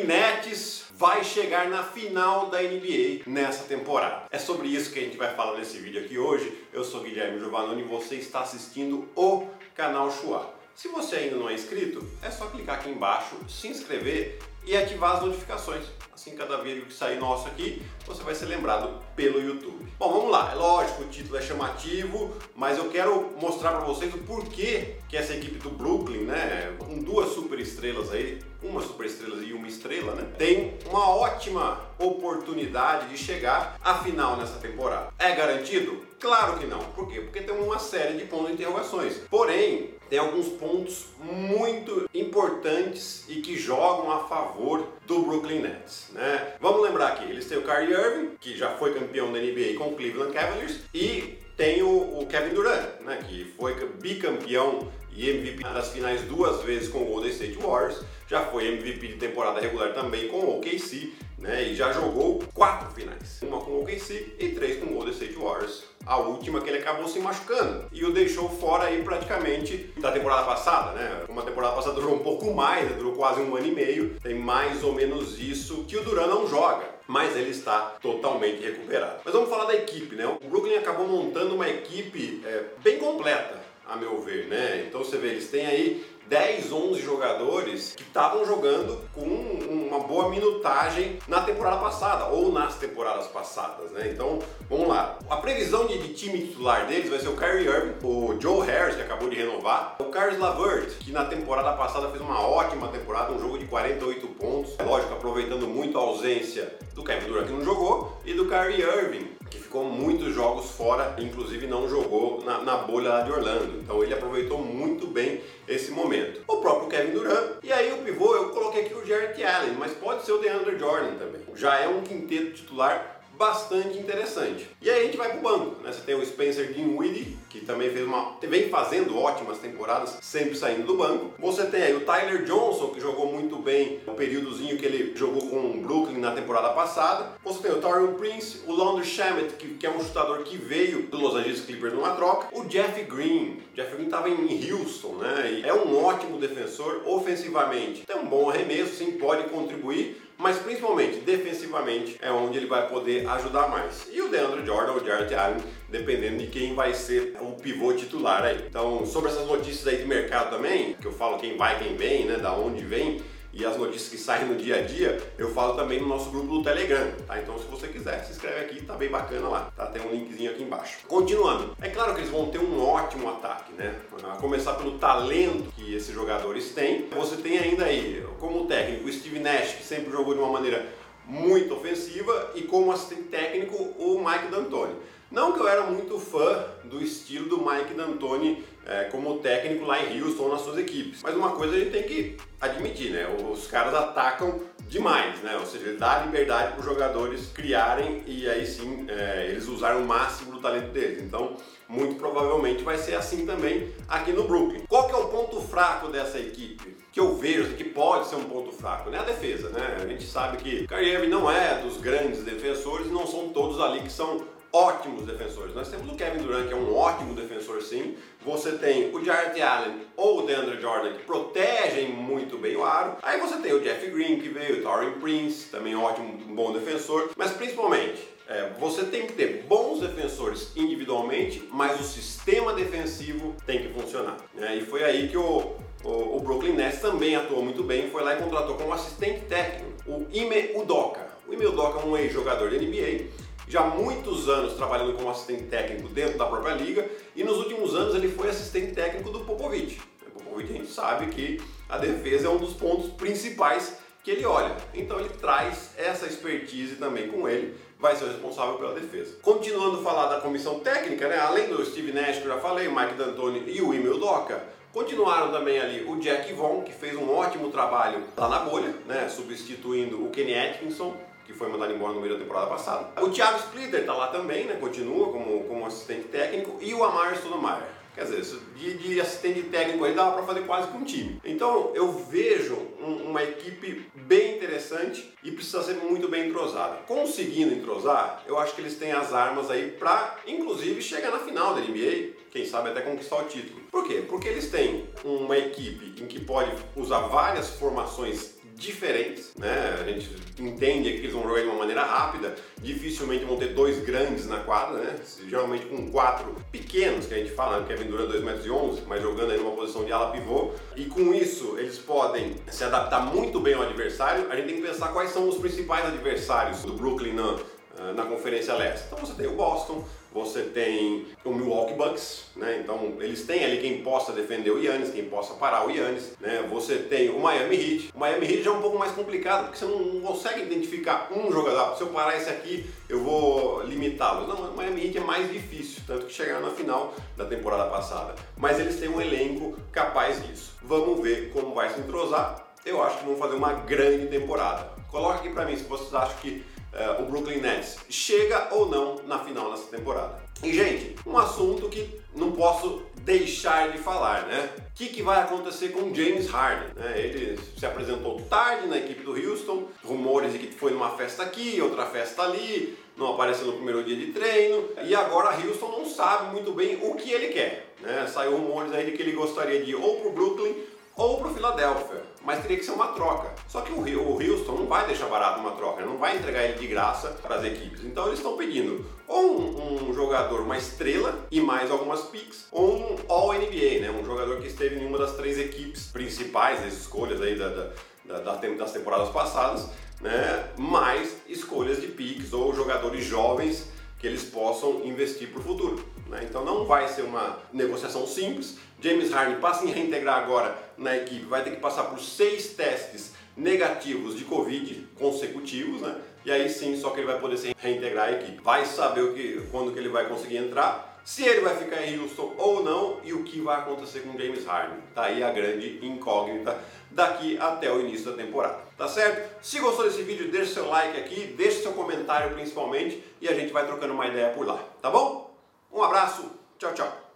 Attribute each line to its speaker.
Speaker 1: Brooklyn Nets vai chegar na final da NBA nessa temporada. É sobre isso que a gente vai falar nesse vídeo aqui hoje. Eu sou Guilherme Giovanoni e você está assistindo o canal Chua. Se você ainda não é inscrito, é só clicar aqui embaixo, se inscrever e ativar as notificações. Assim, cada vídeo que sair nosso aqui, você vai ser lembrado pelo YouTube. Bom, vamos lá. É lógico, o título é chamativo, mas eu quero mostrar para vocês o porquê que essa equipe do Brooklyn, né, com duas super estrelas aí, uma super estrela e uma estrela, né, tem uma ótima oportunidade de chegar à final nessa temporada. É garantido? Claro que não. Por quê? Porque tem uma série de pontos de interrogações. Porém, tem alguns pontos muito importantes e que jogam a favor do Brooklyn Nets. Né? Vamos lembrar aqui, eles têm o Kyrie Irving, que já foi campeão da NBA com o Cleveland Cavaliers, e tem o, o Kevin Durant, né, que foi bicampeão e MVP das finais duas vezes com o Golden State Warriors, já foi MVP de temporada regular também com o OKC, né, e já jogou quatro finais, uma com o OKC e três com o Golden State Warriors. A última que ele acabou se machucando e o deixou fora aí praticamente da temporada passada, né? Uma temporada passada durou um pouco mais, durou quase um ano e meio, tem mais ou menos isso que o Duran não joga mas ele está totalmente recuperado. Mas vamos falar da equipe, né? O Brooklyn acabou montando uma equipe é, bem completa, a meu ver, né? Então você vê, eles têm aí 10, 11 jogadores que estavam jogando com uma boa minutagem na temporada passada ou nas temporadas passadas, né? Então, vamos lá. A previsão de, time titular deles vai ser o Kyrie Irving, o Joe Harris, que acabou de renovar, o Caris LaVert, que na temporada passada fez uma ótima temporada, um jogo de 48 pontos, é lógico, aproveitando muito a ausência do Kevin Durant que não jogou e do Kyrie Irving, que ficou muitos jogos fora, inclusive não jogou na, na, bolha lá de Orlando. Então ele aproveitou muito bem esse momento. O próprio Kevin Durant. E aí o pivô, eu coloquei aqui o Jarrett Allen, mas pode ser o DeAndre Jordan também. Já é um quinteto titular bastante interessante. E aí a gente vai pro banco, né? Você tem o Spencer Dinwiddie, que também fez uma vem fazendo ótimas temporadas, sempre saindo do banco. Você tem aí o Tyler Johnson, que jogou bem o períodozinho que ele jogou com o Brooklyn na temporada passada. Você tem o Taurean Prince, o Launder Shamet, que, que, é um chutador que veio do Los Angeles Clippers numa troca. O Jeff Green. O Jeff Green estava em Houston, né? E é um ótimo defensor ofensivamente. Tem um bom arremesso, sim, pode contribuir mas principalmente defensivamente é onde ele vai poder ajudar mais. E o Deandre Jordan, o Jarrett Allen, dependendo de quem vai ser o pivô titular aí. Então, sobre essas notícias aí de mercado também, que eu falo quem vai, quem vem, né, da onde vem, e as notícias que saem no dia a dia, eu falo também no nosso grupo do Telegram, tá? Então se você quiser, se inscreve aqui, tá bem bacana lá, tá? Tem um linkzinho aqui embaixo. Continuando, é claro que eles vão ter um ótimo ataque, né? A começar pelo talento que esses jogadores têm. Você tem ainda aí, como técnico, o Steve Nash, que sempre jogou de uma maneira muito ofensiva, e como assistente técnico, o Mike D'Antoni. Não que eu era muito fã do estilo do Mike D'Antoni é, como técnico lá em Houston nas suas equipes, mas uma coisa a gente tem que admitir, né? Os caras atacam demais, né? Ou seja, ele dá liberdade para os jogadores criarem e aí sim é, eles usarem o máximo do talento deles. Então, muito provavelmente vai ser assim também aqui no Brooklyn. Qual que é o ponto fraco dessa equipe? Que eu vejo que pode ser um ponto fraco, né? A defesa, né? A gente sabe que Kyrie não é dos grandes defensores, não são todos ali que são ótimos defensores. Nós temos o Kevin Durant, que é um ótimo defensor sim. Você tem o Jarrett Allen ou o DeAndre Jordan, que protegem muito bem o aro. Aí você tem o Jeff Green, que veio, o Taurean Prince, também ótimo, bom defensor. Mas principalmente, é, você tem que ter bons defensores individualmente, mas o sistema defensivo tem que funcionar. Né? E foi aí que o, o, o, Brooklyn Nets também atuou muito bem, foi lá e contratou como assistente técnico o Ime Udoka. O Ime Udoka é um ex-jogador de NBA já há muitos anos trabalhando como assistente técnico dentro da própria liga e nos últimos anos ele foi assistente técnico do Popovich. O Popovich a gente sabe que a defesa é um dos pontos principais que ele olha. Então ele traz essa expertise também com ele, vai ser o responsável pela defesa. Continuando a falar da comissão técnica, né, além do Steve Nash que eu já falei, o Mike D'Antoni e o Emil Doca, continuaram também ali o Jack Vaughn, que fez um ótimo trabalho lá na bolha, né, substituindo o Kenny Atkinson, que foi mandado embora no meio da temporada passada. O Thiago Splitter está lá também, né? Continua como, como assistente técnico. E o Amar Stoudemire. Quer dizer, de, de assistente técnico aí dava para fazer quase com um time. Então eu vejo um, uma equipe bem interessante e precisa ser muito bem entrosada. Conseguindo entrosar, eu acho que eles têm as armas aí para, inclusive, chegar na final da NBA, quem sabe até conquistar o título. Por quê? Porque eles têm uma equipe em que pode usar várias formações diferentes, né? gente entende que eles vão jogar de uma maneira rápida, dificilmente vão ter dois grandes na quadra, né? Geralmente com quatro pequenos, que a gente fala, né? Kevin Durant 2,11 metros, mas jogando aí numa posição de ala pivô. E com isso, eles podem se adaptar muito bem ao adversário. A gente tem que pensar quais são os principais adversários do Brooklyn na, eh, na Conferência Leste. Então você tem o Boston, você tem o Milwaukee Bucks, né? Então eles têm ali quem possa defender o Yannis, quem possa parar o Yannis, né? Você tem o Miami Heat. O Miami Heat já é um pouco mais complicado, porque você não consegue identificar um jogador. Se eu parar esse aqui, eu vou limitá-lo. Não, o Miami Heat é mais difícil, tanto que chegaram na final da temporada passada. Mas eles têm um elenco capaz disso. Vamos ver como vai se entrosar. Eu acho que vão fazer uma grande temporada. Coloca aqui para mim se vocês acham que uh, o Brooklyn Nets chega ou não na final nessa temporada. E, gente, um assunto que não posso deixar de falar, né? O que, que vai acontecer com James Harden? Né? Ele se apresentou tarde na equipe do Houston, rumores de que foi numa festa aqui, outra festa ali, não apareceu no primeiro dia de treino, e agora Houston não sabe muito bem o que ele quer. Né? Saiu rumores aí de que ele gostaria de ir ou pro Brooklyn ou para o Philadelphia, mas teria que ser uma troca. Só que o, Houston não vai deixar barato uma troca, não vai entregar ele de graça para as equipes. Então eles estão pedindo ou um, um, jogador, uma estrela e mais algumas picks, ou um All-NBA, né? um jogador que esteve em uma das três equipes principais, das escolhas aí da, da, da, das temporadas passadas, né? mais escolhas de picks ou jogadores jovens que eles possam investir para o futuro. Né? Então não vai ser uma negociação simples. James Harden passa em reintegrar agora na equipe, vai ter que passar por seis testes negativos de Covid consecutivos, né? E aí sim, só que ele vai poder se reintegrar à equipe. Vai saber o que, quando que ele vai conseguir entrar, se ele vai ficar em Houston ou não e o que vai acontecer com James Harden. Tá aí a grande incógnita daqui até o início da temporada. Tá certo? Se gostou desse vídeo, deixa seu like aqui, deixa seu comentário principalmente e a gente vai trocando uma ideia por lá, tá bom? Um abraço, tchau, tchau.